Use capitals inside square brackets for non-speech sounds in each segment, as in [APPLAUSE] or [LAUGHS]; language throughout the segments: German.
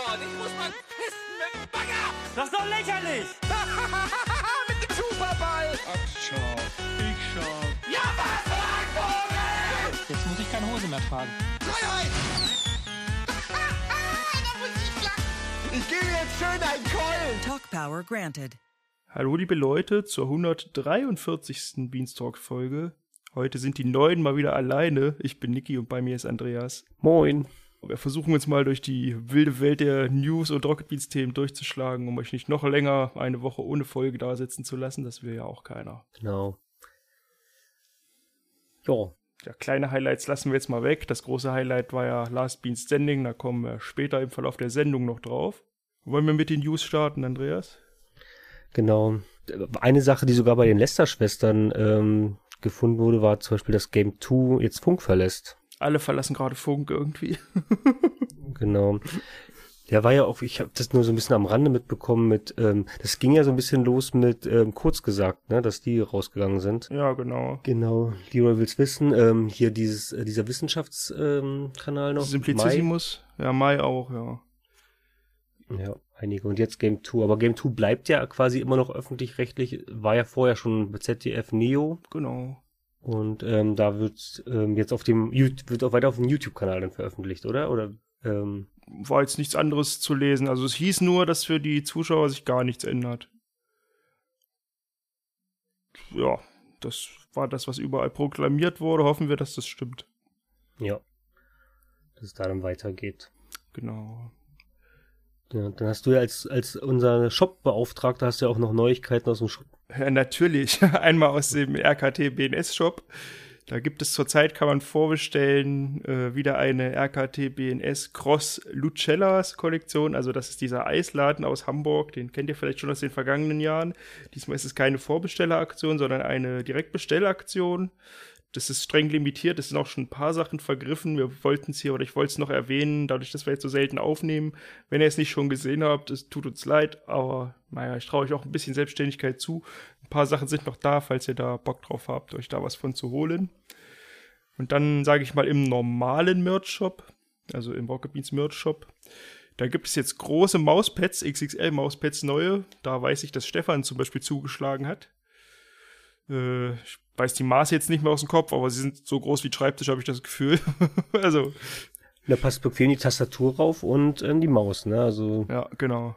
Gott, ich muss mal pissen mit dem Bagger. Das ist doch lächerlich! [LAUGHS] mit dem Superball. Ach, schau. Ich schau. Ja, was, Vogel? Jetzt muss ich keine Hose mehr tragen. Freiheit. [LAUGHS] ich gebe jetzt schön einen Keulen. Talk Power granted. Hallo liebe Leute zur 143. Beanstalk-Folge. Heute sind die Neuen mal wieder alleine. Ich bin Niki und bei mir ist Andreas. Moin. Wir versuchen uns mal durch die wilde Welt der News- und Rocket Beans-Themen durchzuschlagen, um euch nicht noch länger eine Woche ohne Folge da sitzen zu lassen. Das will ja auch keiner. Genau. Ja, Ja, kleine Highlights lassen wir jetzt mal weg. Das große Highlight war ja Last Bean Standing. Da kommen wir später im Verlauf der Sendung noch drauf. Wollen wir mit den News starten, Andreas? genau. Eine Sache, die sogar bei den Lester-Schwestern ähm, gefunden wurde, war zum Beispiel, dass Game 2 jetzt Funk verlässt. Alle verlassen gerade Funk irgendwie. [LAUGHS] Genau. Der war ja auch, ich habe das nur so ein bisschen am Rande mitbekommen mit, ähm, das ging ja so ein bisschen los mit ähm, kurz gesagt, ne, dass die rausgegangen sind. ja, genau. Genau, Leroy will's wissen. Ähm, hier dieses, äh, dieser Wissenschaftskanal ähm, Kanal noch. Simplicissimus. Ja, Mai auch, ja. Mai. Ja, einige. Und jetzt Game 2. Aber Game 2 bleibt ja quasi immer noch öffentlich-rechtlich. War ja vorher schon ZDF Neo. Genau. Und ähm, da wird ähm, jetzt auf dem wird auch weiter auf dem YouTube-Kanal dann veröffentlicht, oder? Oder ähm, war jetzt nichts anderes zu lesen. Also es hieß nur, dass für die Zuschauer sich gar nichts ändert. Ja, das war das, was überall proklamiert wurde. Hoffen wir, dass das stimmt. ja, dass es da dann weitergeht. Genau. Ja, dann hast du ja als als unser Shop-Beauftragter hast du ja auch noch Neuigkeiten aus dem Shop. Natürlich. [LAUGHS] Einmal aus dem RKT BNS Shop. Da gibt es zurzeit, kann man vorbestellen, äh, wieder eine RKT BNS Cross Lucellas Kollektion. Also das ist dieser Eisladen aus Hamburg. Den kennt ihr vielleicht schon aus den vergangenen Jahren. Diesmal ist es keine Vorbestelleraktion, sondern eine Direktbestellaktion. Das ist streng limitiert. Es sind auch schon ein paar Sachen vergriffen. Wir wollten es hier oder ich wollte es noch erwähnen, dadurch, dass wir jetzt so selten aufnehmen. Wenn ihr es nicht schon gesehen habt, es tut uns leid, aber naja, ich traue euch auch ein bisschen Selbstständigkeit zu. Ein paar Sachen sind noch da, falls ihr da Bock drauf habt, euch da was von zu holen. Und dann sage ich mal im normalen Merch-Shop, also im Rocket Beans Merch-Shop, da gibt es jetzt große Mauspads, XXL-Mauspads neue. Da weiß ich, dass Stefan zum Beispiel zugeschlagen hat. Äh, weiß die Maße jetzt nicht mehr aus dem Kopf, aber sie sind so groß wie Schreibtisch, habe ich das Gefühl. [LAUGHS] also, Da passt bequem die Tastatur rauf und ähm, die Maus, ne? Also ja, genau.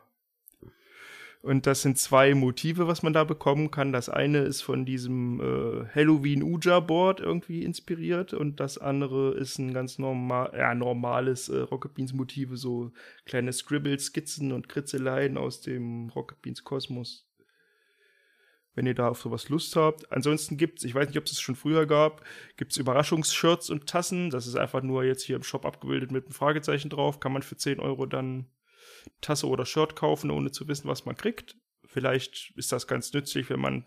Und das sind zwei Motive, was man da bekommen kann. Das eine ist von diesem äh, Halloween Uja Board irgendwie inspiriert und das andere ist ein ganz normal, ja, normales äh, Rocket Beans Motive, so kleine Scribbles, Skizzen und Kritzeleien aus dem Rocket Beans Kosmos. Wenn ihr da auf sowas Lust habt. Ansonsten gibt's, ich weiß nicht, ob es es schon früher gab, gibt's Überraschungsshirts und Tassen. Das ist einfach nur jetzt hier im Shop abgebildet mit einem Fragezeichen drauf. Kann man für 10 Euro dann Tasse oder Shirt kaufen, ohne zu wissen, was man kriegt. Vielleicht ist das ganz nützlich, wenn man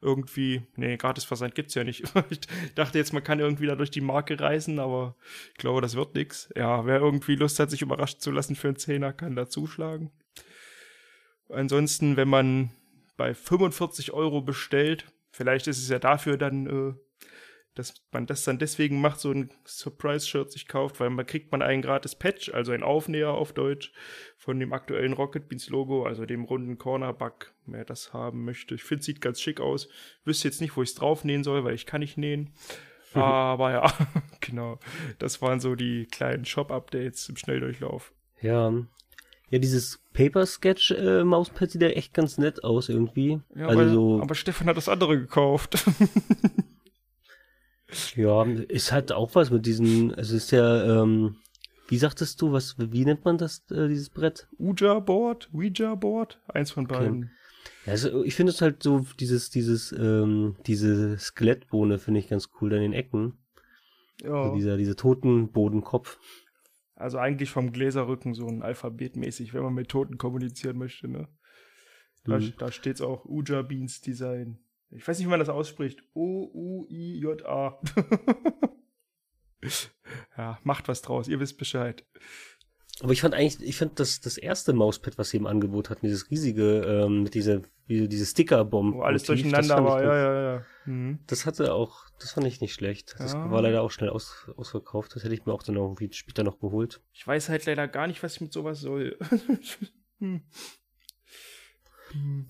irgendwie, nee, Gratisversand gibt's ja nicht. [LAUGHS] ich dachte jetzt, man kann irgendwie da durch die Marke reisen, aber ich glaube, das wird nix. Ja, wer irgendwie Lust hat, sich überraschen zu lassen für einen Zehner, kann da zuschlagen. Ansonsten, wenn man bei 45 Euro bestellt, vielleicht ist es ja dafür dann, äh, dass man das dann deswegen macht, so ein Surprise-Shirt sich kauft, weil man kriegt man einen gratis Patch, also ein Aufnäher auf Deutsch von dem aktuellen Rocket Beans Logo, also dem runden Cornerback, wer das haben möchte. Ich finde, sieht ganz schick aus. Wüsste jetzt nicht, wo ich es draufnähen soll, weil ich kann nicht nähen. [LAUGHS] Aber ja, [LAUGHS] genau. Das waren so die kleinen Shop-Updates im Schnelldurchlauf. ja. Ja, dieses Paper Sketch äh, Mauspad sieht ja echt ganz nett aus irgendwie. Ja, also aber, so, aber Stefan hat das andere gekauft. [LAUGHS] ja, ist halt auch was mit diesen, also ist ja, ähm, wie sagtest du, was, wie nennt man das, äh, dieses Brett? Ouija-Board, Ouija-Board, eins von beiden. Ja, Also ich finde es halt so, dieses, dieses, ähm, diese Skelettbohne finde ich ganz cool an den Ecken. Ja. Also dieser, dieser Totenbodenkopf. Also eigentlich vom Gläserrücken so ein Alphabetmäßig, wenn man mit Toten kommunizieren möchte, ne? Da, Mhm. da steht's auch Uja Beans Design. Ich weiß nicht, wie man das ausspricht. O-U-I-J-A. [LAUGHS] ja, macht was draus, ihr wisst Bescheid. Aber ich fand eigentlich, ich fand das, das erste Mauspad, was sie im Angebot hatten, dieses riesige, ähm, mit dieser, wie, diese Sticker-Bomben. Wo alles durcheinander war, ja, ja, ja. Mhm. Das hatte auch, das fand ich nicht schlecht. Das Ja. war leider auch schnell aus, ausverkauft. Das hätte ich mir auch dann irgendwie später noch geholt. Ich weiß halt leider gar nicht, was ich mit sowas soll. [LAUGHS] hm.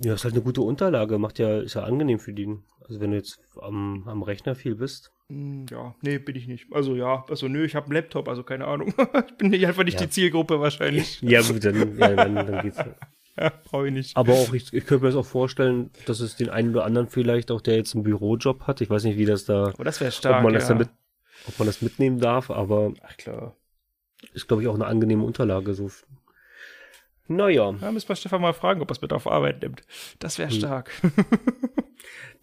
Ja, ist halt eine gute Unterlage, macht ja, ist ja angenehm für den. Also wenn du jetzt am, am Rechner viel bist. Hm, Ja, nee, bin ich nicht. Also ja, also nö, ich habe einen Laptop, also keine Ahnung. [LAUGHS] ich bin nicht einfach nicht Ja. die Zielgruppe wahrscheinlich. [LAUGHS] Ja, gut, dann, ja, dann, dann geht's. ja. [LAUGHS] Brauche ich nicht. Aber auch, ich, ich könnte mir das auch vorstellen, dass es den einen oder anderen vielleicht auch, der jetzt einen Bürojob hat. Ich weiß nicht, wie das da, Aber das wäre stark. ob man das ja. damit, ob man das mitnehmen darf, aber Ach klar. ist, glaube ich, auch eine angenehme Unterlage. So. Naja, Ja, müssen wir Stefan mal fragen, ob er es mit auf Arbeit nimmt. Das Hm. wäre stark. [LAUGHS]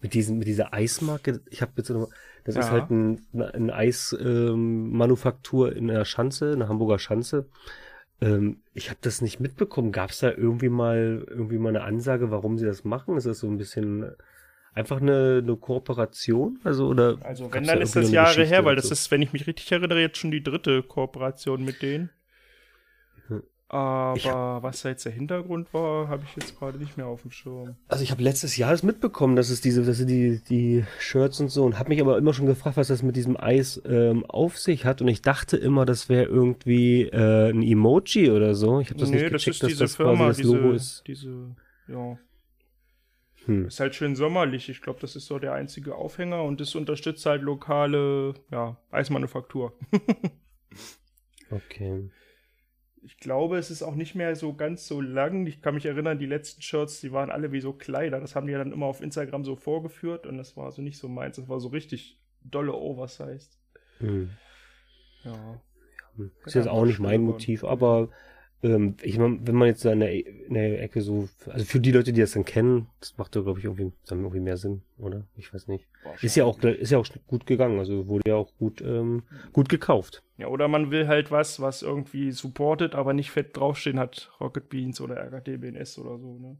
mit diesen, mit dieser Eismarke, ich habe jetzt noch, das ist Ja. halt ein, ein Eismanufaktur ähm, in der Schanze, in der Hamburger Schanze. Ähm, ich habe das nicht mitbekommen. Gab es da irgendwie mal irgendwie mal eine Ansage, warum sie das machen? Ist das so ein bisschen einfach eine, eine Kooperation? Also oder Also wenn, da dann ist irgendwie das eine Jahre her, weil das ist, wenn ich mich richtig erinnere, jetzt schon die dritte Kooperation mit denen. Aber was da jetzt der Hintergrund war, habe ich jetzt gerade nicht mehr auf dem Schirm. Also ich habe letztes Jahr das mitbekommen, dass es diese, dass die, die Shirts und so und habe mich aber immer schon gefragt, was das mit diesem Eis ähm, auf sich hat und ich dachte immer, das wäre irgendwie äh, ein Emoji oder so. Ich habe das nee, nicht das gecheckt, ist dass diese das Firma, quasi das diese, Logo ist. diese, ja, Hm. ist halt schön sommerlich. Ich glaube, das ist so der einzige Aufhänger und das unterstützt halt lokale, ja, Eismanufaktur. [LAUGHS] Okay. Ich glaube, es ist auch nicht mehr so ganz so lang. Ich kann mich erinnern, die letzten Shirts, die waren alle wie so Kleider. Das haben die ja dann immer auf Instagram so vorgeführt und das war so nicht so meins. Das war so richtig dolle oversized. Hm. Ja. Ist jetzt auch nicht mein Motiv, aber ähm, ich wenn man jetzt da in der, in der Ecke so, also für die Leute, die das dann kennen, das macht ja, glaube ich, irgendwie, dann irgendwie mehr Sinn, oder? Ich weiß nicht. Ist ja auch, ist ja auch gut gegangen, also wurde ja auch gut, ähm, gut gekauft. Ja, oder man will halt was, was irgendwie supportet, aber nicht fett draufstehen hat. Rocket Beans oder RKT BNS oder so, ne?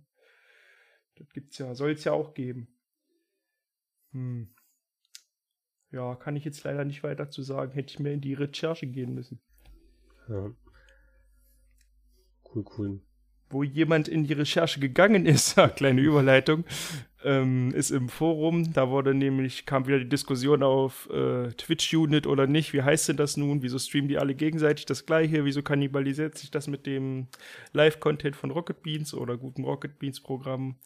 Das gibt's ja, soll es ja auch geben. Hm. Ja, kann ich jetzt leider nicht weiter zu sagen. Hätte ich mehr in die Recherche gehen müssen. Ja. Cool, cool. wo jemand in die Recherche gegangen ist, [LAUGHS] kleine Überleitung, ähm, ist im Forum. Da wurde nämlich, kam wieder die Diskussion auf äh, Twitch-Unit oder nicht. Wie heißt denn das nun? Wieso streamen die alle gegenseitig das Gleiche? Wieso kannibalisiert sich das mit dem Live-Content von Rocket Beans oder gutem Rocket Beans-Programm?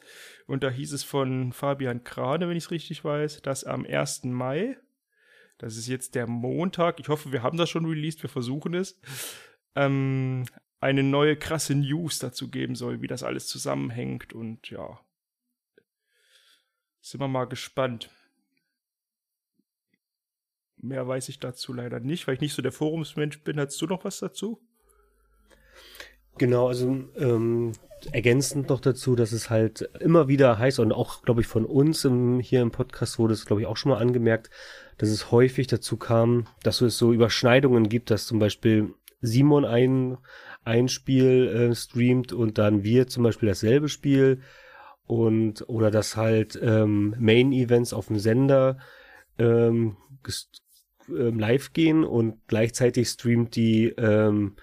Und da hieß es von Fabian Krane, wenn ich es richtig weiß, dass am 1. Mai, das ist jetzt der Montag, ich hoffe, wir haben das schon released, wir versuchen es, ähm, eine neue krasse News dazu geben soll, wie das alles zusammenhängt und ja. Sind wir mal gespannt. Mehr weiß ich dazu leider nicht, weil ich nicht so der Forumsmensch bin. Hast du noch was dazu? Genau, also ähm, ergänzend noch dazu, dass es halt immer wieder heißt und auch, glaube ich, von uns im, hier im Podcast wurde es, glaube ich, auch schon mal angemerkt, dass es häufig dazu kam, dass es so Überschneidungen gibt, dass zum Beispiel Simon ein, ein Spiel äh, streamt und dann wir zum Beispiel dasselbe Spiel und oder dass halt ähm, Main-Events auf dem Sender ähm, ähm, live gehen und gleichzeitig streamt die ähm,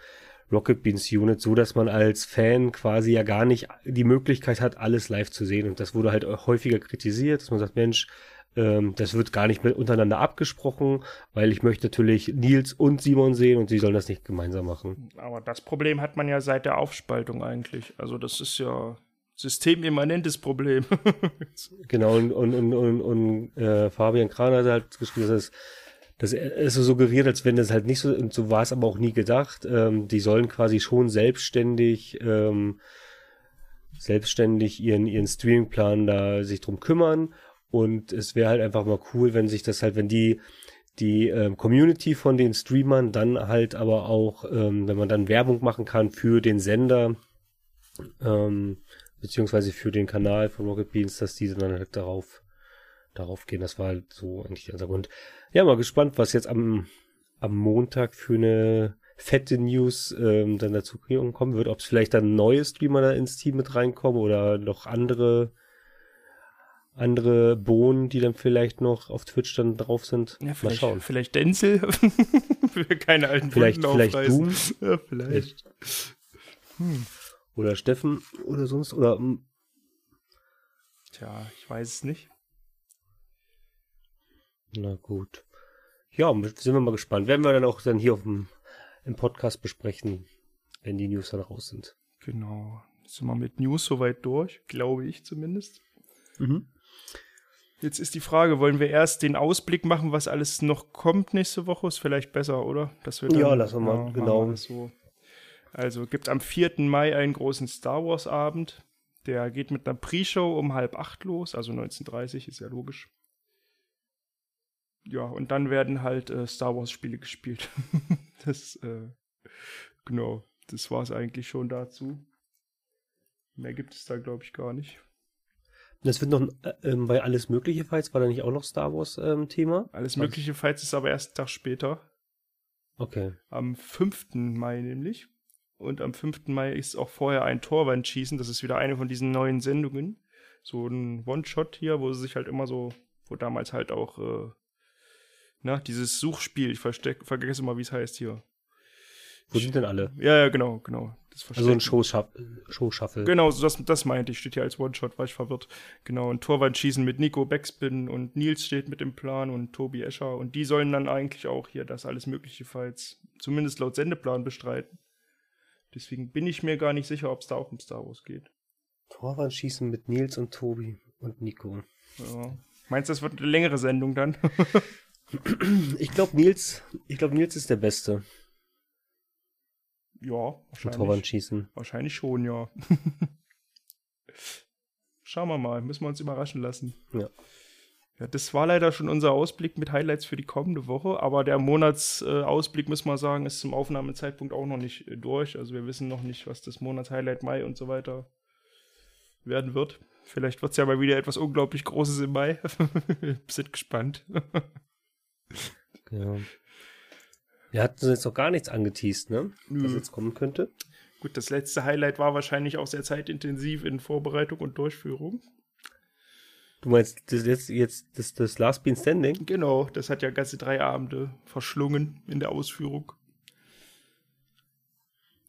Rocket Beans Unit, so dass man als Fan quasi ja gar nicht die Möglichkeit hat, alles live zu sehen. Und das wurde halt häufiger kritisiert, dass man sagt, Mensch, ähm, das wird gar nicht mehr untereinander abgesprochen, weil ich möchte natürlich Nils und Simon sehen und sie sollen das nicht gemeinsam machen. Aber das Problem hat man ja seit der Aufspaltung eigentlich. Also das ist ja systemimmanentes Problem. [LAUGHS] Genau, und, und, und, und, und äh, Fabian Kran hat halt geschrieben, dass es das ist so suggeriert, als wenn das halt nicht so, und so war es aber auch nie gedacht. Ähm, die sollen quasi schon selbstständig, ähm, selbstständig ihren, ihren Streamingplan da sich drum kümmern. Und es wäre halt einfach mal cool, wenn sich das halt, wenn die, die ähm, Community von den Streamern dann halt aber auch, ähm, wenn man dann Werbung machen kann für den Sender, ähm, beziehungsweise für den Kanal von Rocket Beans, dass die dann halt darauf, darauf gehen. Das war halt so eigentlich der Grund. Ja, mal gespannt, was jetzt am, am Montag für eine fette News ähm, dann dazu kommen wird. Ob es vielleicht dann neue Streamer da ins Team mit reinkommen oder noch andere andere Bohnen, die dann vielleicht noch auf Twitch dann drauf sind. Ja, Mal vielleicht, schauen. vielleicht Denzel. [LAUGHS] Für keine alten Vielleicht, Wunden vielleicht aufreißen. Doom Ja, vielleicht. oder Steffen oder sonst oder mm, Tja, ich weiß es nicht. na gut. Ja, sind wir mal gespannt. Werden wir dann auch dann hier auf dem im Podcast besprechen, wenn die News dann raus sind. Genau. Sind wir mit News soweit durch, glaube ich zumindest. Mhm. Jetzt ist die Frage, wollen wir erst den Ausblick machen, was alles noch kommt nächste Woche? Ist vielleicht besser, oder? Dass wir Ja, lassen wir mal, machen genau. das so. Also gibt am 4. Mai einen großen Star Wars Abend. Der geht mit einer Pre-Show um halb acht los, also 19.30 ist ja logisch. Ja, und dann werden halt äh, Star Wars Spiele gespielt. [LAUGHS] das, äh, genau, das war es eigentlich schon dazu. Mehr gibt es da, glaube ich, gar nicht. Das wird noch äh, ähm, bei alles Mögliche, falls war da nicht auch noch Star Wars ähm, Thema? Alles Mögliche, falls es aber erst einen Tag später. Okay. Am 5. Mai nämlich. Und am 5. Mai ist auch vorher ein Torwandschießen. Das ist wieder eine von diesen neuen Sendungen. So ein One-Shot hier, wo sie sich halt immer so, wo damals halt auch, äh, na, dieses Suchspiel, ich versteck, vergesse immer, wie es heißt hier. Wo sind denn alle? Ja, ja, genau, genau. Das Also ein Showshuffle. Genau, so das, das meinte ich, steht hier als One-Shot, war ich verwirrt. Genau, ein Torwandschießen mit Nico Backspin und Nils steht mit im Plan und Tobi Escher. Und die sollen dann eigentlich auch hier das alles mögliche, falls zumindest laut Sendeplan bestreiten. Deswegen bin ich mir gar nicht sicher, ob es da auch um Star Wars geht. Torwandschießen mit Nils und Tobi und Nico. Ja. Meinst du, das wird eine längere Sendung dann? [LAUGHS] Ich glaube Nils, ich glaube Nils ist der Beste ja, wahrscheinlich. Torwandschießen. Wahrscheinlich schon, ja. [LAUGHS] Schauen wir mal, müssen wir uns überraschen lassen. Ja. Ja, das war leider schon unser Ausblick mit Highlights für die kommende Woche, aber der Monatsausblick, äh, müssen wir sagen, ist zum Aufnahmezeitpunkt auch noch nicht äh, durch. Also wir wissen noch nicht, was das Monatshighlight Mai und so weiter werden wird. Vielleicht wird es ja mal wieder etwas unglaublich Großes im Mai. [LAUGHS] Sind gespannt. [LAUGHS] Ja. Wir hatten jetzt noch gar nichts angeteased, ne? Was jetzt kommen könnte. Gut, das letzte Highlight war wahrscheinlich auch sehr zeitintensiv in Vorbereitung und Durchführung. Du meinst das jetzt, jetzt das, das Last Bean Standing? Genau, das hat ja ganze drei Abende verschlungen in der Ausführung.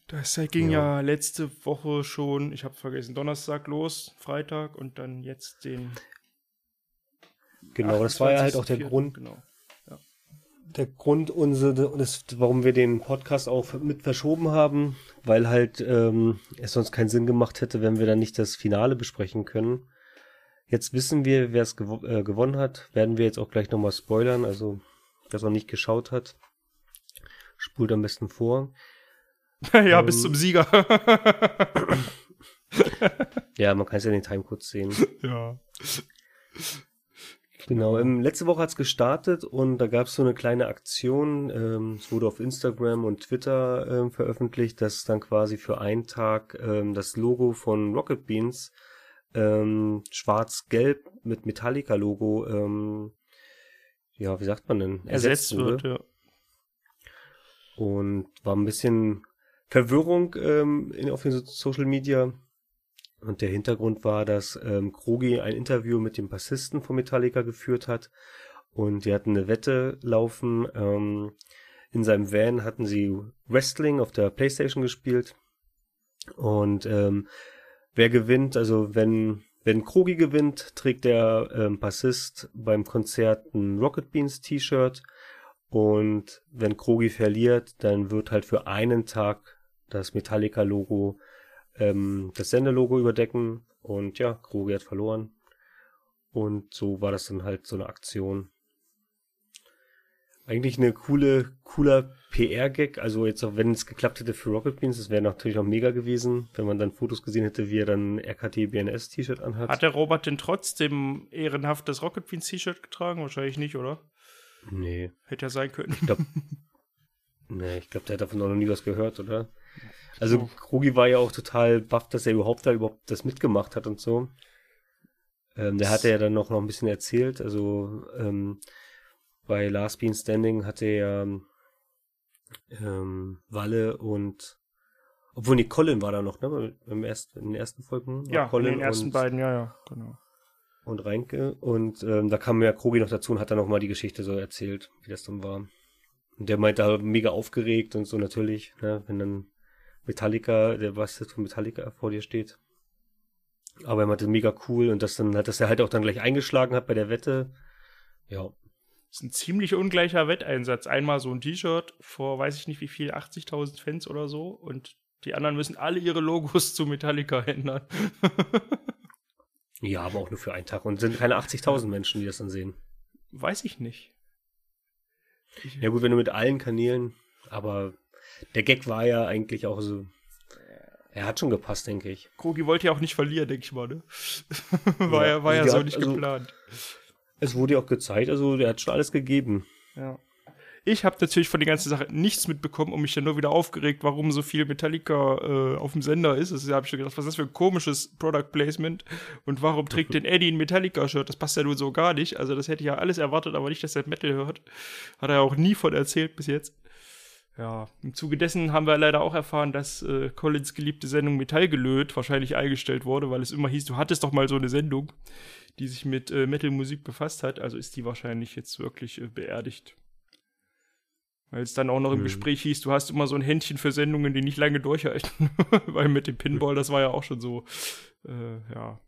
Das ging ja, letzte Woche schon, ich habe vergessen, Donnerstag los, Freitag und dann jetzt den. Genau, das war ja halt auch der 28.04., Grund, Genau. Der Grund, unsere, das, warum wir den Podcast auch mit verschoben haben, weil halt ähm, es sonst keinen Sinn gemacht hätte, wenn wir dann nicht das Finale besprechen können. Jetzt wissen wir, wer es gewo äh, gewonnen hat. Werden wir jetzt auch gleich nochmal spoilern. Also, wer es noch nicht geschaut hat, spult am besten vor. [LAUGHS] ja, Ähm. bis zum Sieger. Ja, man kann es ja in den Timecodes sehen. [LAUGHS] ja. Genau, ähm, letzte Woche hat's gestartet und da gab's so eine kleine Aktion. Ähm, es wurde auf Instagram und Twitter ähm, veröffentlicht, dass dann quasi für einen Tag ähm, das Logo von Rocket Beans ähm, schwarz-gelb mit Metallica-Logo, ähm, ja, wie sagt man denn? Ersetzt wird, ja. und war ein bisschen Verwirrung ähm, in, auf den so Social Media. Und der Hintergrund war, dass ähm, Krogi ein Interview mit dem Bassisten von Metallica geführt hat und die hatten eine Wette laufen. Ähm, in seinem Van hatten sie Wrestling auf der Playstation gespielt und ähm, wer gewinnt, also wenn wenn Krogi gewinnt, trägt der ähm, Bassist beim Konzert ein Rocket Beans T-Shirt und wenn Krogi verliert, dann wird halt für einen Tag das Metallica-Logo ähm, das Sendelogo überdecken. Und ja, Krogi hat verloren. Und so war das dann halt so eine Aktion. Eigentlich eine coole, cooler PR-Gag. Also jetzt auch wenn es geklappt hätte für Rocket Beans, das wäre natürlich auch mega gewesen, wenn man dann Fotos gesehen hätte, wie er dann RKT BNS T-Shirt anhat. Hat der Robert denn trotzdem ehrenhaft das Rocket Beans T-Shirt getragen? Wahrscheinlich nicht, oder? Nee, Hätte ja sein können. ich glaube, [LAUGHS] nee, ich glaube, der hat davon auch noch nie was gehört, oder? Also Krogi war ja auch total baff, dass er überhaupt da überhaupt das mitgemacht hat und so. Ähm, der hatte ja dann noch, noch ein bisschen erzählt, also ähm, bei Last Bean Standing hatte er ähm, Walle und obwohl nee, Colin war da noch, ne? Im ersten, in den ersten Folgen war ja, in Colin den ersten und, beiden, ja, ja, genau. und Reinke. Und ähm, da kam ja Krogi noch dazu und hat dann noch mal die Geschichte so erzählt, wie das dann war. Und der meinte halt mega aufgeregt und so natürlich, ne, wenn dann Metallica, der was jetzt von Metallica vor dir steht. Aber er meinte mega cool und das dann hat, dass er halt auch dann gleich eingeschlagen hat bei der Wette. Ja. Das ist ein ziemlich ungleicher Wetteinsatz. Einmal so ein T-Shirt vor, weiß ich nicht wie viel, 80.000 Fans oder so. Und die anderen müssen alle ihre Logos zu Metallica ändern. ja, aber auch nur für einen Tag. Und sind keine 80.000 Menschen, die das dann sehen. Weiß ich nicht. Ja gut, wenn du mit allen Kanälen, aber der Gag war ja eigentlich auch so. Er hat schon gepasst, denke ich. Krogi wollte ja auch nicht verlieren, denke ich mal, ne? [LAUGHS] war ja, war ja, so hat, nicht also, geplant. Es wurde ja auch gezeigt, also der hat schon alles gegeben. Ja. Ich habe natürlich von der ganzen Sache nichts mitbekommen und mich dann nur wieder aufgeregt, warum so viel Metallica äh, auf dem Sender ist. Also habe ich schon gedacht, was ist das für ein komisches Product Placement und warum trägt denn Eddie ein Metallica-Shirt? Das passt ja nun so gar nicht. Also das hätte ich ja alles erwartet, aber nicht, dass er Metal hört. Hat er auch nie von erzählt bis jetzt. Ja, im Zuge dessen haben wir leider auch erfahren, dass äh, Collins geliebte Sendung Metallgelöt wahrscheinlich eingestellt wurde, weil es immer hieß, du hattest doch mal so eine Sendung, die sich mit äh, Metal-Musik befasst hat. Also ist die wahrscheinlich jetzt wirklich äh, beerdigt. Weil es dann auch noch im mhm. Gespräch hieß, du hast immer so ein Händchen für Sendungen, die nicht lange durchhalten. [LAUGHS] Weil mit dem Pinball, das war ja auch schon so, äh, ja.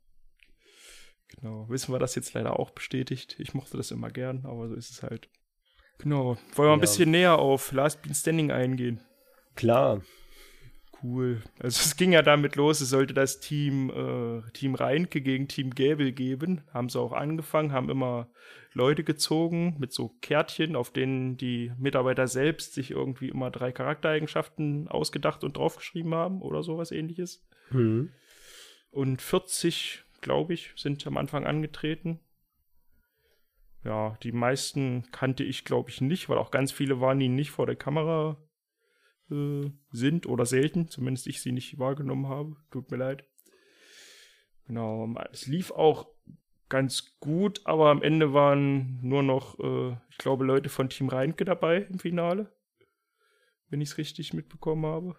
Genau. Wissen wir das jetzt leider auch bestätigt. Ich mochte das immer gern, aber so ist es halt. Genau. Wollen wir ein bisschen näher auf Last Bean Standing eingehen? Klar. Cool. Also es ging ja damit los, es sollte das Team äh, Team Reinke gegen Team Gäbel geben. Haben sie auch angefangen, haben immer Leute gezogen mit so Kärtchen, auf denen die Mitarbeiter selbst sich irgendwie immer drei Charaktereigenschaften ausgedacht und draufgeschrieben haben oder sowas ähnliches. Mhm. Und 40, glaube ich, sind am Anfang angetreten. Ja, die meisten kannte ich, glaube ich, nicht, weil auch ganz viele waren ihnen nicht vor der Kamera äh, sind oder selten, zumindest ich sie nicht wahrgenommen habe. Tut mir leid. Genau, es lief auch ganz gut, aber am Ende waren nur noch, äh, ich glaube, Leute von Team Reinke dabei im Finale. Wenn ich es richtig mitbekommen habe.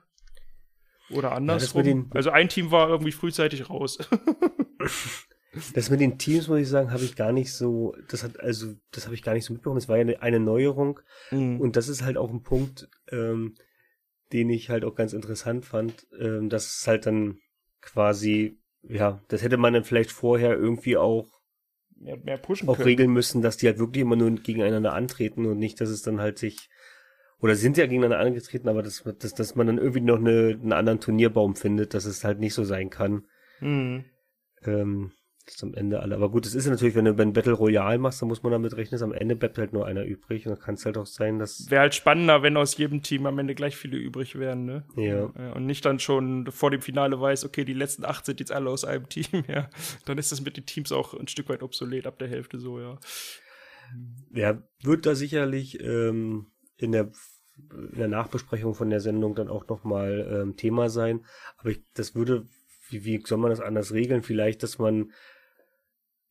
Oder andersrum. Ja, also ein Team war irgendwie frühzeitig raus. [LAUGHS] das mit den Teams, muss ich sagen, habe ich gar nicht so, das hat, also, das habe ich gar nicht so mitbekommen. Es war ja eine, eine Neuerung. Mhm. Und das ist halt auch ein Punkt, ähm, den ich halt auch ganz interessant fand, ähm, dass es halt dann quasi, ja, das hätte man dann vielleicht vorher irgendwie auch mehr, mehr pushen auch können. regeln müssen, dass die halt wirklich immer nur gegeneinander antreten und nicht, dass es dann halt sich oder sind ja gegeneinander angetreten, aber dass, dass, dass man dann irgendwie noch eine, einen anderen Turnierbaum findet, dass es halt nicht so sein kann. Mhm. Ähm, zum Ende alle. Aber gut, es ist ja natürlich, wenn du ein Battle Royale machst, dann muss man damit rechnen, dass am Ende bleibt halt nur einer übrig. Und dann kann es halt auch sein, dass. Wäre halt spannender, wenn aus jedem Team am Ende gleich viele übrig wären, ne? Ja. Und nicht dann schon vor dem Finale weiß, okay, die letzten acht sind jetzt alle aus einem Team, [LAUGHS] ja. Dann ist das mit den Teams auch ein Stück weit obsolet, ab der Hälfte so, ja. Ja, wird da sicherlich ähm, in der in der Nachbesprechung von der Sendung dann auch nochmal ähm, Thema sein. Aber ich, das würde, wie, wie soll man das anders regeln? Vielleicht, dass man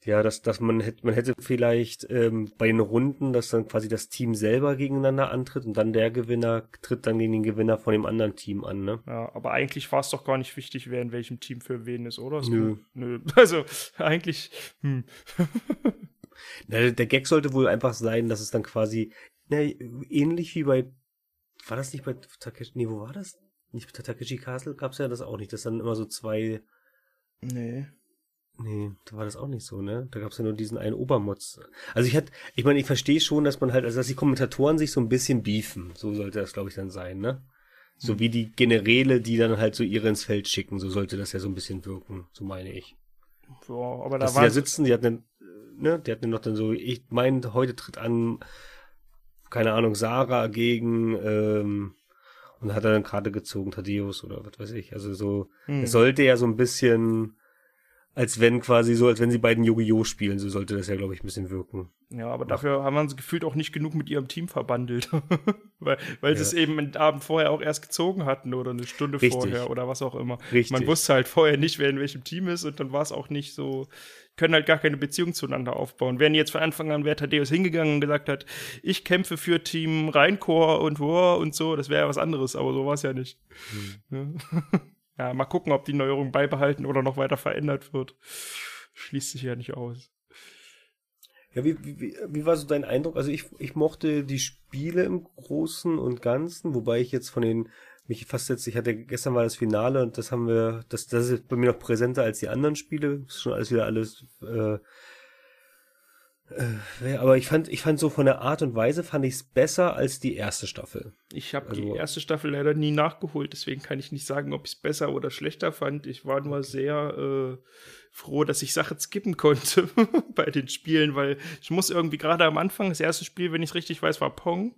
ja, dass, dass man hätte, man hätte vielleicht ähm, bei den Runden, dass dann quasi das Team selber gegeneinander antritt und dann der Gewinner tritt dann gegen den Gewinner von dem anderen Team an, ne? Ja, aber eigentlich war es doch gar nicht wichtig, wer in welchem Team für wen ist, oder? Nö. Nö. [LAUGHS] Also, eigentlich, hm. [LAUGHS] Na, der Gag sollte wohl einfach sein, dass es dann quasi, na, ähnlich wie bei, war das nicht bei Takeshi, nee, wo war das? Nicht bei Takeshi Castle gab's ja das auch nicht, dass dann immer so zwei, Nee. Nee, da war das auch nicht so, ne? Da gab es ja nur diesen einen Obermotz. Also ich hatte, ich meine, ich verstehe schon, dass man halt, also dass die Kommentatoren sich so ein bisschen beefen. So sollte das, glaube ich, dann sein, ne? So mhm. wie die Generäle, die dann halt so ihre ins Feld schicken, so sollte das ja so ein bisschen wirken, so meine ich. Ja, aber da Dass die da sitzen, die hatten, ne, die hatten noch dann so, ich meine, heute tritt an, keine Ahnung, Sarah gegen, ähm, und hat er dann gerade gezogen, Thaddeus oder was weiß ich. Also so, hm. es sollte ja so ein bisschen als wenn quasi so, als wenn sie beiden Yu-Gi-Oh! spielen. So sollte das ja, glaube ich, ein bisschen wirken. Ja, aber dafür haben wir sie gefühlt auch nicht genug mit ihrem Team verbandelt. [LAUGHS] weil weil ja. sie es eben einen Abend vorher auch erst gezogen hatten oder eine Stunde Richtig. vorher oder was auch immer. Richtig. Man wusste halt vorher nicht, wer in welchem Team ist und dann war es auch nicht so, können halt gar keine Beziehung zueinander aufbauen. Wären jetzt von Anfang an, wäre Thaddeus hingegangen und gesagt hat, ich kämpfe für Team Rheinchor und War und so, das wäre ja was anderes, aber so war es ja nicht. Hm. Ja. [LAUGHS] Ja, mal gucken, ob die Neuerung beibehalten oder noch weiter verändert wird. Schließt sich ja nicht aus. Ja, wie, wie, wie war so dein Eindruck? Also ich, ich mochte die Spiele im Großen und Ganzen, wobei ich jetzt von den mich fast jetzt, ich hatte gestern war das Finale und das haben wir, das, das ist bei mir noch präsenter als die anderen Spiele. Ist schon alles wieder alles äh, äh, aber ich fand, ich fand so von der Art und Weise fand ich es besser als die erste Staffel. Ich habe Also- die erste Staffel leider nie nachgeholt, deswegen kann ich nicht sagen, ob ich es besser oder schlechter fand. Ich war nur sehr äh, froh, dass ich Sachen skippen konnte [LAUGHS] bei den Spielen, weil ich muss irgendwie gerade am Anfang, das erste Spiel, wenn ich es richtig weiß, war Pong.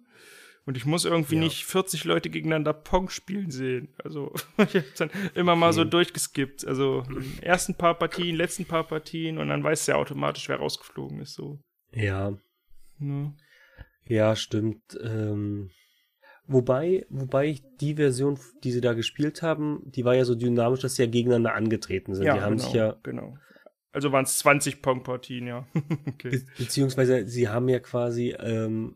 Und ich muss irgendwie Ja. nicht 40 Leute gegeneinander Pong spielen sehen. Also [LAUGHS] ich habe dann immer mal so durchgeskippt. Also ersten paar Partien, letzten paar Partien und dann weiß ja automatisch, wer rausgeflogen ist. So. Ja, Ne? ja, stimmt. Ähm, wobei, wobei ich die Version, die sie da gespielt haben, die war ja so dynamisch, dass sie ja gegeneinander angetreten sind. die haben genau, sich ja genau. Also waren es 20 Pong-Partien, ja. [LAUGHS] okay. Be beziehungsweise sie haben ja quasi, ähm,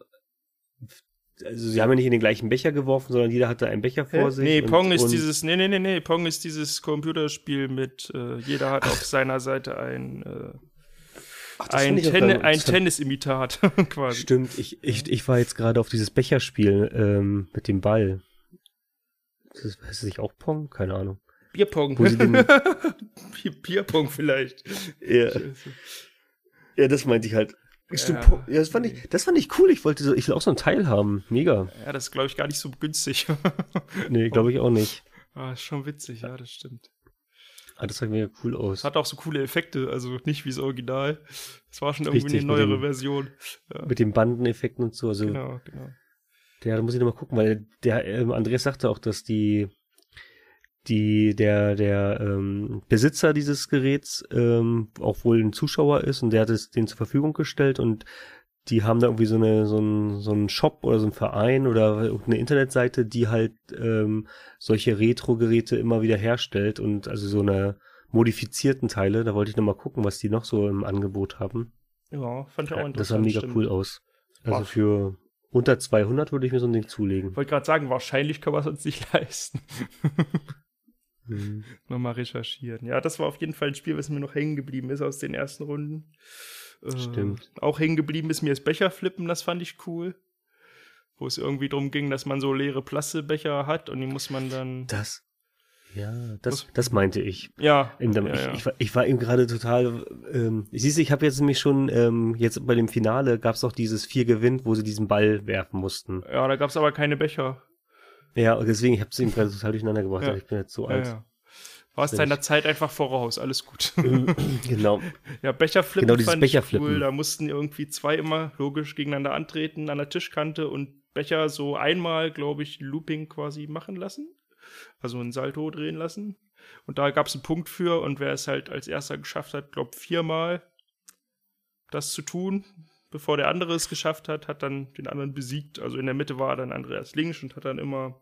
also sie haben ja nicht in den gleichen Becher geworfen, sondern jeder hatte einen Becher vor sich. Nee, und- Pong ist dieses, nee, nee, nee, nee, Pong ist dieses Computerspiel mit, äh, jeder hat auf seiner Seite ein, äh, Ach, das ein, dann- ein das Tennisimitat [LAUGHS] quasi. Stimmt, ich, ich, ich war jetzt gerade auf dieses Becherspiel ähm, mit dem Ball. Das ist, heißt es nicht auch Pong? Keine Ahnung. Bierpong. [LAUGHS] Bierpong vielleicht. Ja, ja das meinte ich halt. Stimmt, Ja. Ja, das fand ich, das fand ich cool. Ich wollte so, ich will auch so ein Teil haben. Mega. Ja, das ist, glaube ich, gar nicht so günstig. [LAUGHS] Nee, glaube ich auch nicht. [LAUGHS] ah, ist schon witzig, ja, das stimmt. Ah, das sah mega cool aus. Hat auch so coole Effekte, also nicht wie das Original. Es war schon irgendwie Richtig, eine neuere dem- Version. Ja, Mit den Bandeneffekten und so. Also, genau, genau. Der, da muss ich nochmal gucken, weil der ähm, Andreas sagte auch, dass die, die, der, der ähm, Besitzer dieses Geräts ähm, auch wohl ein Zuschauer ist und der hat es denen zur Verfügung gestellt und die haben da irgendwie so eine, so ein, so ein Shop oder so ein Verein oder eine Internetseite, die halt ähm, solche Retro-Geräte immer wieder herstellt und also so eine modifizierten Teile. Da wollte ich nochmal gucken, was die noch so im Angebot haben. Ja, fand ich auch interessant. das sah mega stimmt. cool aus. Also Ach. für unter 200 würde ich mir so ein Ding zulegen. Ich wollte gerade sagen, wahrscheinlich können wir es uns nicht [LAUGHS] leisten. Mhm. Nochmal recherchieren. Ja, das war auf jeden Fall ein Spiel, was mir noch hängen geblieben ist aus den ersten Runden. Äh, Stimmt. Auch hängen geblieben ist mir das Becherflippen, das fand ich cool. Wo es irgendwie darum ging, dass man so leere Plastikbecher hat und die muss man dann. Das. Ja, das, das meinte ich. Ja. Eben, ja, ich, ja. Ich, war, ich war eben gerade total. Ähm, siehst du, ich habe jetzt nämlich schon ähm, jetzt bei dem Finale gab es auch dieses vier gewinnt, wo sie diesen Ball werfen mussten. ja, da gab es aber keine Becher. Ja, und deswegen ich habe es eben gerade total durcheinander gebracht. Ja. aber Ich bin jetzt so alt. ja. War es Bin deiner Zeit einfach voraus, alles gut. genau. [LAUGHS] ja, Becherflippen Genau, dieses fand Becherflippen. cool. Da mussten irgendwie zwei immer logisch gegeneinander antreten an der Tischkante und Becher so einmal, glaube ich, Looping quasi machen lassen. Also ein Salto drehen lassen. Und da gab es einen Punkt für und wer es halt als erster geschafft hat, glaube viermal das zu tun, bevor der andere es geschafft hat, hat dann den anderen besiegt. Also in der Mitte war dann Andreas Links und hat dann immer,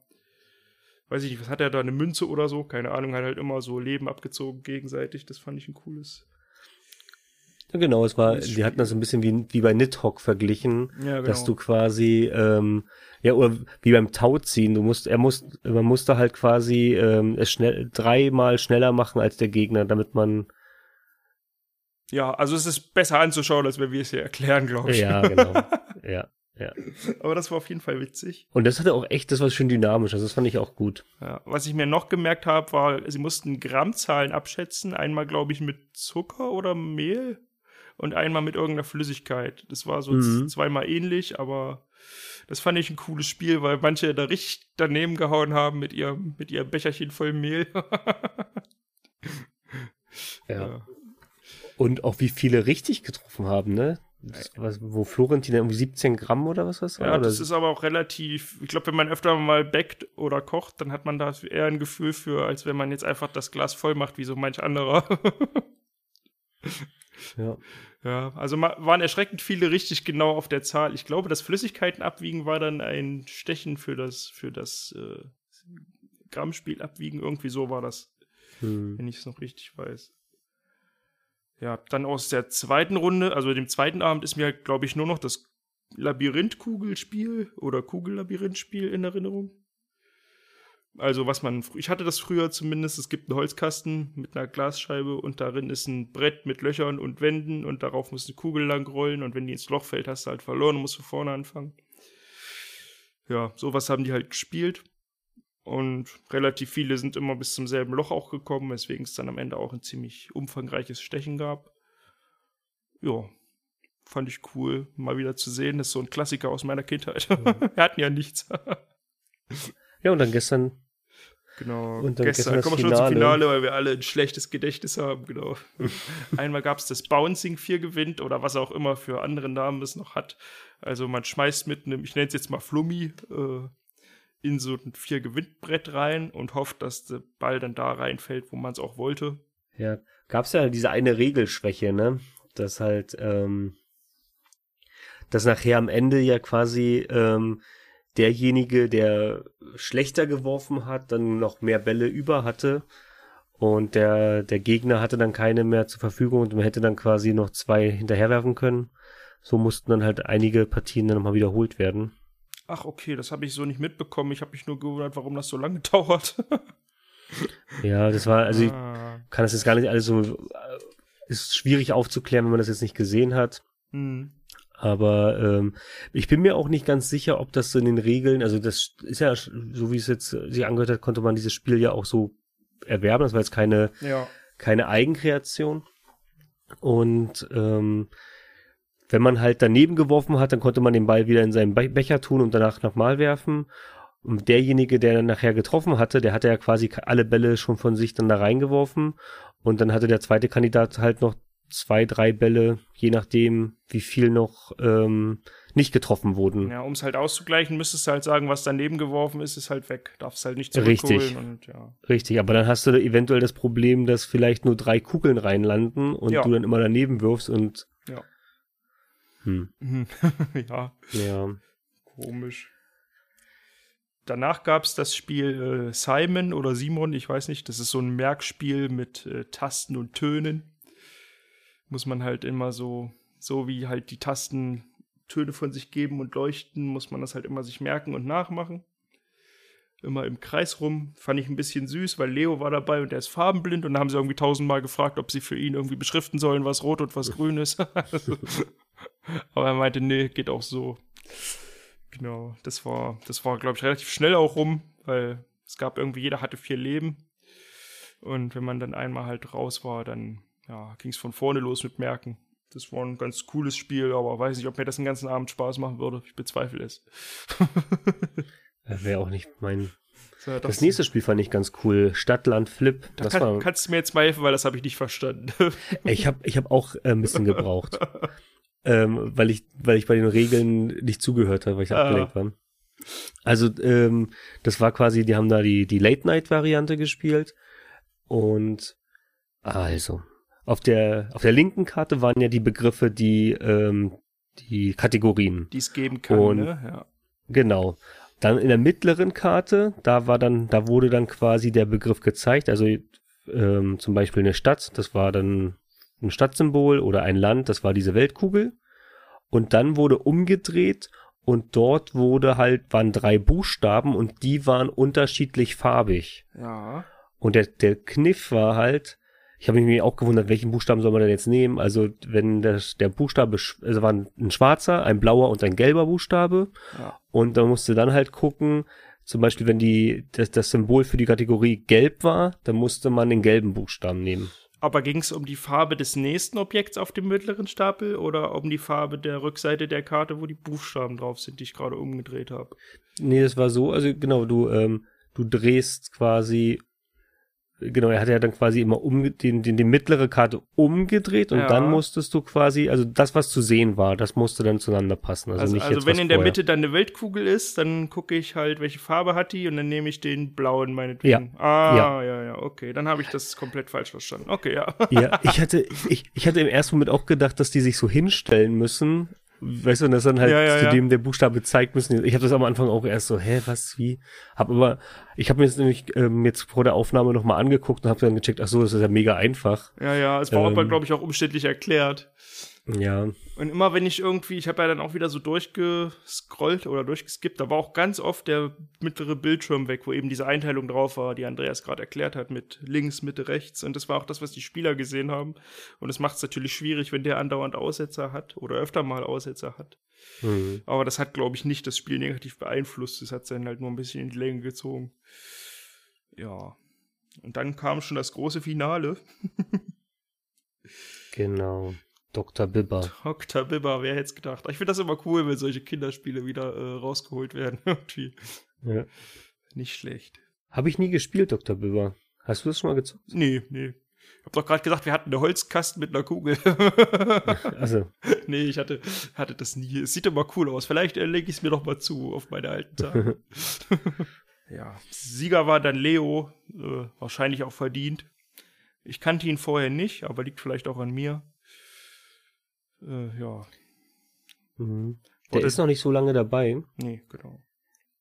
weiß ich nicht, was hat er da, eine Münze oder so? Keine Ahnung, hat halt immer so Leben abgezogen gegenseitig. Das fand ich ein cooles. Ja, genau, es war, wir hatten das so ein bisschen wie, wie bei Nidhogg verglichen, Ja, genau. dass du quasi, ähm, ja, oder wie beim Tauziehen, du musst, er muss, man musste halt quasi ähm, es schnell dreimal schneller machen als der Gegner, damit man Ja, also es ist besser anzuschauen, als wenn wir es hier erklären, glaube ich. Ja, [LAUGHS] genau. ja, ja. Aber das war auf jeden Fall witzig. Und das hatte auch echt, das war schön dynamisch, also das fand ich auch gut. Ja, was ich mir noch gemerkt habe, war, sie mussten Grammzahlen abschätzen. Einmal, glaube ich, mit Zucker oder Mehl und einmal mit irgendeiner Flüssigkeit. Das war so Mhm. zweimal ähnlich, aber das fand ich ein cooles Spiel, weil manche da richtig daneben gehauen haben mit ihrem, mit ihrem Becherchen voll Mehl. [LAUGHS] Ja. Und auch wie viele richtig getroffen haben, ne? Das, was, wo Florentin irgendwie 17 Gramm oder was das war? Ja, oder? das ist aber auch relativ, ich glaube, wenn man öfter mal backt oder kocht, dann hat man da eher ein Gefühl für, als wenn man jetzt einfach das Glas voll macht, wie so manch anderer. [LAUGHS] ja. ja, also waren erschreckend viele richtig genau auf der Zahl. Ich glaube, das Flüssigkeiten abwiegen war dann ein Stechen für das, für das äh, Grammspiel abwiegen. Irgendwie so war das, Hm. wenn ich es noch richtig weiß. Ja, dann aus der zweiten Runde, also dem zweiten Abend, ist mir, glaube ich, nur noch das Labyrinth-Kugelspiel oder Kugellabyrinth-Spiel in Erinnerung. Also was man, ich hatte das früher zumindest, es gibt einen Holzkasten mit einer Glasscheibe und darin ist ein Brett mit Löchern und Wänden und darauf muss eine Kugel lang rollen und wenn die ins Loch fällt, hast du halt verloren und musst von vorne anfangen. Ja, sowas haben die halt gespielt und relativ viele sind immer bis zum selben Loch auch gekommen, weswegen es dann am Ende auch ein ziemlich umfangreiches Stechen gab. Ja, fand ich cool, mal wieder zu sehen. Das ist so ein Klassiker aus meiner Kindheit. Mhm. [LAUGHS] Wir hatten ja nichts. Ja, und dann gestern Genau. Und dann Gestern gestern kommen wir schon zum Finale. Finale, weil wir alle ein schlechtes Gedächtnis haben. Genau. [LAUGHS] Einmal gab es das Bouncing 4 gewinnt oder was auch immer für andere Namen es noch hat. Also man schmeißt mit einem, ich nenne es jetzt mal Flummi, äh, in so ein 4 Gewinntbrett rein und hofft, dass der Ball dann da reinfällt, wo man es auch wollte. Ja, gab's ja diese eine Regelschwäche, ne? Dass halt, ähm, dass nachher am Ende ja quasi ähm, derjenige, der schlechter geworfen hat, dann noch mehr Bälle über hatte und der, der Gegner hatte dann keine mehr zur Verfügung und man hätte dann quasi noch zwei hinterherwerfen können. So mussten dann halt einige Partien dann nochmal wiederholt werden. Ach, okay, das habe ich so nicht mitbekommen. Ich habe mich nur gewundert, warum das so lange [LAUGHS] dauert. Ja, das war, also ich ah. kann das jetzt gar nicht alles so, äh, ist schwierig aufzuklären, wenn man das jetzt nicht gesehen hat. hm. Aber ähm, ich bin mir auch nicht ganz sicher, ob das so in den Regeln, also das ist ja, so wie es jetzt sich angehört hat, konnte man dieses Spiel ja auch so erwerben. Das war jetzt keine, Ja. keine Eigenkreation. Und ähm, wenn man halt daneben geworfen hat, dann konnte man den Ball wieder in seinen Be Becher tun und danach nochmal werfen. Und derjenige, der dann nachher getroffen hatte, der hatte ja quasi alle Bälle schon von sich dann da reingeworfen. Und dann hatte der zweite Kandidat halt noch zwei, drei Bälle, je nachdem, wie viel noch ähm, nicht getroffen wurden. Ja, um es halt auszugleichen, müsstest du halt sagen, was daneben geworfen ist, ist halt weg. Darfst halt nicht Richtig. zurückholen und ja. Richtig, aber dann hast du eventuell das Problem, dass vielleicht nur drei Kugeln reinlanden und Ja. du dann immer daneben wirfst und Ja. Hm, [LAUGHS] ja, ja. komisch. Danach gab es das Spiel äh, Simon oder Simon, ich weiß nicht. Das ist so ein Merkspiel mit äh, Tasten und Tönen. Muss man halt immer so, so wie halt die Tasten Töne von sich geben und leuchten, muss man das halt immer sich merken und nachmachen. Immer im Kreis rum. Fand ich ein bisschen süß, weil Leo war dabei und der ist farbenblind und da haben sie irgendwie tausendmal gefragt, ob sie für ihn irgendwie beschriften sollen, was rot und was [LAUGHS] grün ist. [LAUGHS] Aber er meinte, nee, geht auch so. Genau, das war, das war, glaube ich, relativ schnell auch rum, weil es gab irgendwie, jeder hatte vier Leben. Und wenn man dann einmal halt raus war, dann ja, ging es von vorne los mit Merken. Das war ein ganz cooles Spiel, aber weiß nicht, ob mir das den ganzen Abend Spaß machen würde. Ich bezweifle es. [LAUGHS] Wäre auch nicht mein. So, Das nächste Spiel fand ich ganz cool. Stadtland Flip. da Das kann, war. kannst du mir jetzt mal helfen, weil das habe ich nicht verstanden. Ich habe ich hab auch äh, ein bisschen [LAUGHS] gebraucht. Ähm, weil ich, weil ich bei den Regeln nicht zugehört habe, weil ich Ah. abgelenkt war. Also, ähm, das war quasi, die haben da die, die Late-Night-Variante gespielt. Und also, auf der, auf der linken Karte waren ja die Begriffe, die, ähm, die Kategorien. Die es geben kann, Und- ne? Ja. Genau. Dann in der mittleren Karte, da war dann, da wurde dann quasi der Begriff gezeigt, also ähm, zum Beispiel eine Stadt, das war dann ein Stadtsymbol oder ein Land, das war diese Weltkugel. Und dann wurde umgedreht und dort wurde halt, waren drei Buchstaben und die waren unterschiedlich farbig. Ja. Und der, der Kniff war halt, ich habe mich auch gewundert, welchen Buchstaben soll man denn jetzt nehmen? Also wenn das, der Buchstabe, also war ein schwarzer, ein blauer und ein gelber Buchstabe. Ja. Und da musste dann halt gucken, zum Beispiel, wenn die, das, das Symbol für die Kategorie gelb war, dann musste man den gelben Buchstaben nehmen. Aber ging es um die Farbe des nächsten Objekts auf dem mittleren Stapel oder um die Farbe der Rückseite der Karte, wo die Buchstaben drauf sind, die ich gerade umgedreht habe? Nee, das war so, also genau, du, ähm, du drehst quasi, genau, er hat ja dann quasi immer um, den, den, die mittlere Karte umgedreht und Ja. dann musstest du quasi, also das, was zu sehen war, das musste dann zueinander passen. Also, Also, nicht also jetzt wenn in der vorher. Mitte dann eine Weltkugel ist, dann gucke ich halt, welche Farbe hat die und dann nehme ich den blauen meinetwegen. Ah, ja, Ja. ja, okay. Dann habe ich das komplett falsch verstanden. Okay, ja. Ja, ich hatte, ich, ich hatte im ersten Moment auch gedacht, dass die sich so hinstellen müssen. Weißt du, und das dann halt Ja, ja, zu dem der Buchstabe zeigt müssen. Ich habe das am Anfang auch erst so, hä, was, wie? Hab aber, ich habe mir das nämlich ähm, jetzt vor der Aufnahme nochmal angeguckt und habe dann gecheckt, ach so, das ist ja mega einfach. Ja, ja. Es war Ähm. aber, glaube ich, auch umständlich erklärt. Ja. Und immer wenn ich irgendwie, ich habe ja dann auch wieder so durchgescrollt oder durchgeskippt, da war auch ganz oft der mittlere Bildschirm weg, wo eben diese Einteilung drauf war, die Andreas gerade erklärt hat, mit links, Mitte, rechts. Und das war auch das, was die Spieler gesehen haben. Und es macht es natürlich schwierig, wenn der andauernd Aussetzer hat oder öfter mal Aussetzer hat. Mhm. Aber das hat, glaube ich, nicht das Spiel negativ beeinflusst. Es hat dann halt nur ein bisschen in die Länge gezogen. Ja. Und dann kam schon das große Finale. [LAUGHS] Genau. Dr. Bibber. Dr. Bibber, wer hätte es gedacht? Ich finde das immer cool, wenn solche Kinderspiele wieder äh, rausgeholt werden. [LAUGHS] Irgendwie. Ja. Nicht schlecht. Habe ich nie gespielt, Dr. Bibber. Hast du das schon mal gezockt? Nee, nee. Ich hab doch gerade gesagt, wir hatten eine Holzkasten mit einer Kugel. [LAUGHS] Also, [LAUGHS] nee, ich hatte, hatte das nie. Es sieht immer cool aus. Vielleicht äh, lege ich es mir noch mal zu auf meine alten Tage. ja. Sieger war dann Leo. Äh, wahrscheinlich auch verdient. Ich kannte ihn vorher nicht, aber liegt vielleicht auch an mir. Äh, ja. mhm. der Oder- ist noch nicht so lange dabei. Nee, genau.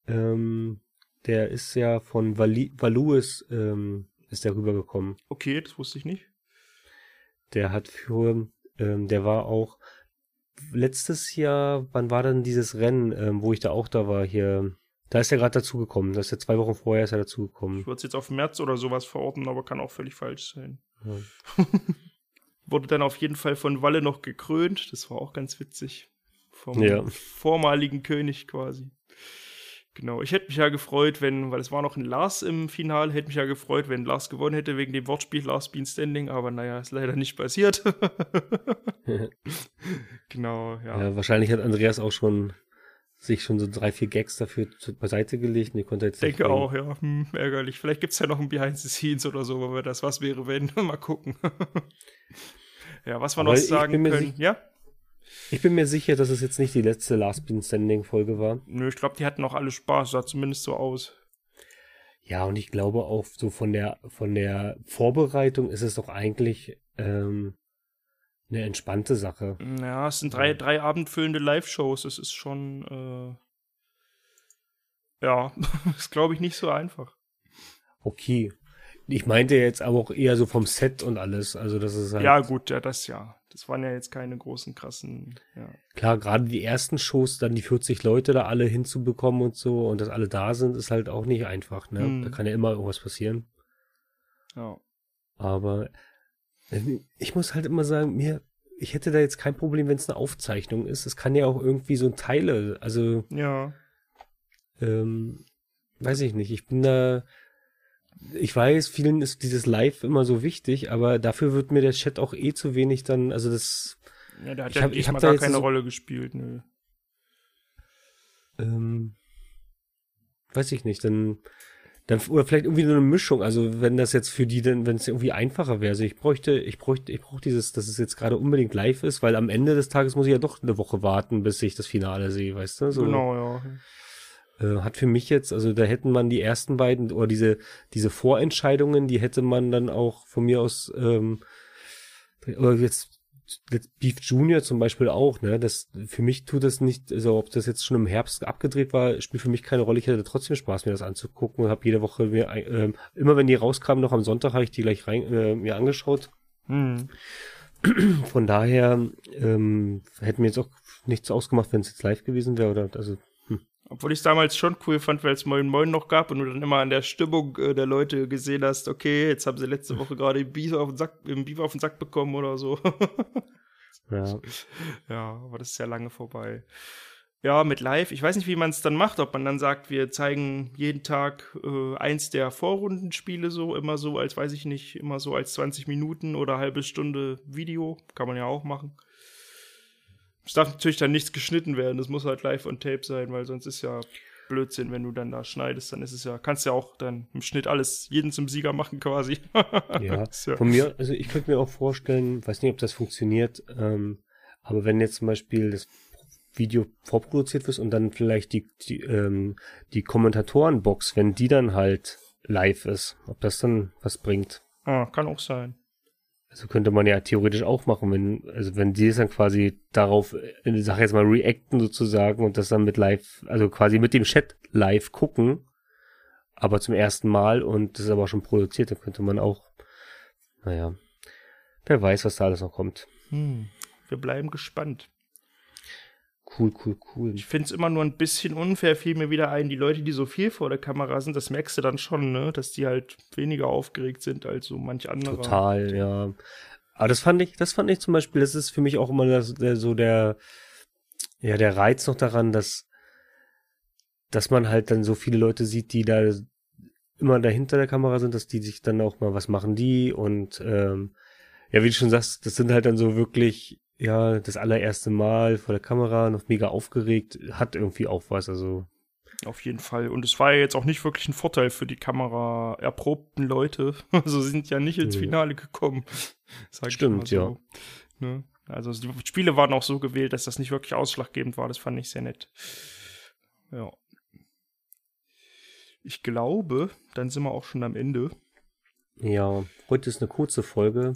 Ähm, der ist ja von Vali Valuis ähm, ist der rübergekommen. Okay, das wusste ich nicht. Der hat für, ähm, der war auch letztes Jahr, wann war denn dieses Rennen, ähm, wo ich da auch da war, hier, da ist er gerade dazugekommen. Das ist ja zwei Wochen vorher ist er dazugekommen. Ich würde es jetzt auf März oder sowas verorten, aber kann auch völlig falsch sein. Ja. [LAUGHS] Wurde dann auf jeden Fall von Walle noch gekrönt. Das war auch ganz witzig. Vom Ja. vormaligen König quasi. Genau, ich hätte mich ja gefreut, wenn, weil es war noch ein Lars im Finale, hätte mich ja gefreut, wenn Lars gewonnen hätte wegen dem Wortspiel Lars Bean Standing, aber naja, ist leider nicht passiert. [LAUGHS] genau, ja. Ja, wahrscheinlich hat Andreas auch schon sich schon so drei, vier Gags dafür beiseite gelegt und die konnte jetzt Denke auch, ja. Hm, ärgerlich. Vielleicht gibt es ja noch ein Behind the Scenes oder so, wir das was wäre, wenn. [LAUGHS] Mal gucken. Ja, was wir noch sagen können. Ja? Ich bin mir sicher, dass es jetzt nicht die letzte Last Bean Standing Folge war. Nö, ich glaube, die hatten auch alle Spaß, sah zumindest so aus. Ja, und ich glaube auch so von der von der Vorbereitung ist es doch eigentlich ähm, eine entspannte Sache. Ja, es sind drei, drei abendfüllende Live-Shows. Das ist schon, äh, ja, [LAUGHS] ist glaube ich nicht so einfach. Okay. Ich meinte jetzt aber auch eher so vom Set und alles. Also das ist halt Ja, gut, ja, das ja. Das waren ja jetzt keine großen, krassen, ja. klar, gerade die ersten Shows, dann die 40 Leute da alle hinzubekommen und so und dass alle da sind, ist halt auch nicht einfach. Ne? Mhm. Da kann ja immer irgendwas passieren. ja. Aber äh, ich muss halt immer sagen, mir, ich hätte da jetzt kein Problem, wenn es eine Aufzeichnung ist. Es kann ja auch irgendwie so ein Teile, also Ja, ähm, weiß ich nicht. Ich bin da, ich weiß, vielen ist dieses Live immer so wichtig, aber dafür wird mir der Chat auch eh zu wenig dann, also das, ja der hat Ich ja hab- ich hab da gar keine so- Rolle gespielt, nö. ähm, weiß ich nicht, dann, dann, oder vielleicht irgendwie so eine Mischung, also wenn das jetzt für die dann, wenn es irgendwie einfacher wäre, also ich bräuchte, ich bräuchte, ich brauche dieses, dass es jetzt gerade unbedingt live ist, weil am Ende des Tages muss ich ja doch eine Woche warten, bis ich das Finale sehe, weißt du? So. Genau, ja. Äh, hat für mich jetzt, also da hätten man die ersten beiden oder diese, diese Vorentscheidungen, die hätte man dann auch von mir aus, ähm, oder jetzt, jetzt Beef Junior zum Beispiel auch, ne? Das für mich tut das nicht, also ob das jetzt schon im Herbst abgedreht war, spielt für mich keine Rolle. Ich hatte trotzdem Spaß, mir das anzugucken und habe jede Woche mir, ähm, immer wenn die rauskamen, noch am Sonntag, habe ich die gleich rein, äh, mir angeschaut. Hm. Von daher ähm, hätten mir jetzt auch nichts ausgemacht, wenn es jetzt live gewesen wäre oder also Obwohl ich es damals schon cool fand, weil es Moin Moin noch gab und du dann immer an der Stimmung äh, der Leute gesehen hast, okay, jetzt haben sie letzte Woche gerade im Beef auf den Sack, im Beef auf den Sack bekommen oder so. ja. [LAUGHS] ja, aber das ist ja lange vorbei. Ja, mit Live, ich weiß nicht, wie man es dann macht, ob man dann sagt, wir zeigen jeden Tag äh, eins der Vorrundenspiele so, immer so als, weiß ich nicht, immer so als 20 Minuten oder halbe Stunde Video, kann man ja auch machen. Es darf natürlich dann nichts geschnitten werden, das muss halt live on tape sein, weil sonst ist ja Blödsinn, wenn du dann da schneidest, dann ist es ja, kannst ja auch dann im Schnitt alles jeden zum Sieger machen quasi. [LAUGHS] Ja, ja- von mir, also ich könnte mir auch vorstellen, weiß nicht, ob das funktioniert, ähm, aber wenn jetzt zum Beispiel das Video vorproduziert wird und dann vielleicht die, die, ähm, die Kommentatorenbox, wenn die dann halt live ist, ob das dann was bringt. ah, kann auch sein. Also könnte man ja theoretisch auch machen, wenn, also wenn die es dann quasi darauf, in die Sache jetzt mal reacten sozusagen und das dann mit live, also quasi mit dem Chat live gucken, aber zum ersten Mal und das ist aber schon produziert, dann könnte man auch, naja, wer weiß, was da alles noch kommt. Hm. wir bleiben gespannt. Cool, cool, cool. Ich finde es immer nur ein bisschen unfair, fiel mir wieder ein, die Leute, die so viel vor der Kamera sind, das merkst du dann schon, ne, dass die halt weniger aufgeregt sind als so manch andere. Total, ja. Aber das fand ich, das fand ich zum Beispiel, das ist für mich auch immer das, der, so der, ja, der Reiz noch daran, dass, dass man halt dann so viele Leute sieht, die da immer dahinter der Kamera sind, dass die sich dann auch mal was machen die und ähm, ja, wie du schon sagst, das sind halt dann so wirklich ja, das allererste Mal vor der Kamera, noch mega aufgeregt, hat irgendwie auch was, also. Auf jeden Fall. Und es war ja jetzt auch nicht wirklich ein Vorteil für die Kamera erprobten Leute. [LAUGHS] Also sind ja nicht ins Finale gekommen. [LAUGHS] Stimmt, so. ja. Ne? Also die Spiele waren auch so gewählt, dass das nicht wirklich ausschlaggebend war. Das fand ich sehr nett. Ja. Ich glaube, dann sind wir auch schon am Ende. Ja, heute ist eine kurze Folge.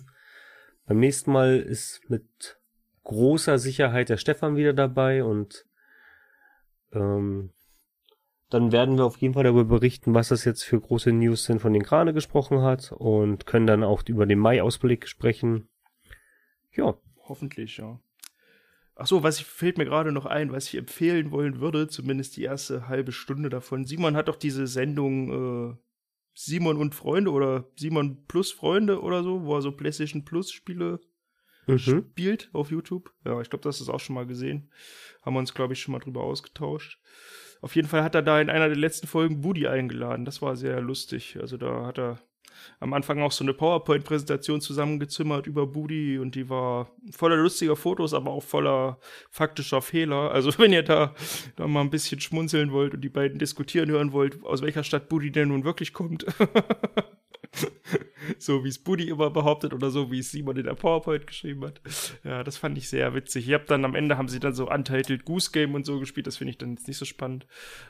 Beim nächsten Mal ist mit großer Sicherheit der Stefan wieder dabei und ähm, dann werden wir auf jeden Fall darüber berichten, was das jetzt für große News sind, von denen Krane gesprochen hat und können dann auch über den Mai-Ausblick sprechen. Ja. Hoffentlich, ja. Ach so, was ich, fällt mir gerade noch ein, was ich empfehlen wollen würde, zumindest die erste halbe Stunde davon. Simon hat doch diese Sendung äh, Simon und Freunde oder Simon plus Freunde oder so, wo er so PlayStation Plus Spiele mhm. spielt auf YouTube. Ja, ich glaube, das ist auch schon mal gesehen. Haben wir uns, glaube ich, schon mal drüber ausgetauscht. Auf jeden Fall hat er da in einer der letzten Folgen Budi eingeladen. Das war sehr lustig. Also da hat er am Anfang auch so eine PowerPoint-Präsentation zusammengezimmert über Budi und die war voller lustiger Fotos, aber auch voller faktischer Fehler. Also [LAUGHS] wenn ihr da, da mal ein bisschen schmunzeln wollt und die beiden diskutieren hören wollt, aus welcher Stadt Budi denn nun wirklich kommt. [LAUGHS] so wie es Buddy immer behauptet oder so wie es Simon in der PowerPoint geschrieben hat. Ja, das fand ich sehr witzig. Ich habe dann am Ende haben sie dann so Untitled Goose Game und so gespielt. Das finde ich dann jetzt nicht so spannend.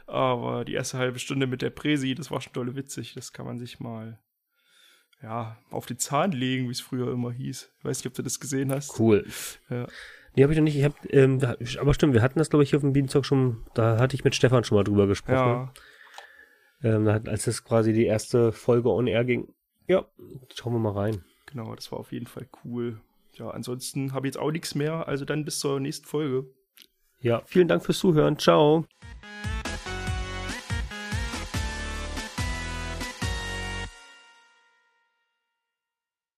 Aber die erste halbe Stunde mit der Präsi, das war schon tolle witzig. Das kann man sich mal ja, auf den Zahn legen, wie es früher immer hieß. Ich weiß nicht, ob du das gesehen hast. Cool. Ja. Nee, habe ich noch nicht. Ich hab, ähm, aber stimmt, wir hatten das, glaube ich, hier auf dem Bienenzock schon, da hatte ich mit Stefan schon mal drüber gesprochen. Ja. Ähm, als das quasi die erste Folge on air ging. Ja, schauen wir mal rein. Genau, das war auf jeden Fall cool. Ja, ansonsten habe ich jetzt auch nichts mehr. Also dann bis zur nächsten Folge. Ja, vielen Dank fürs Zuhören. Ciao.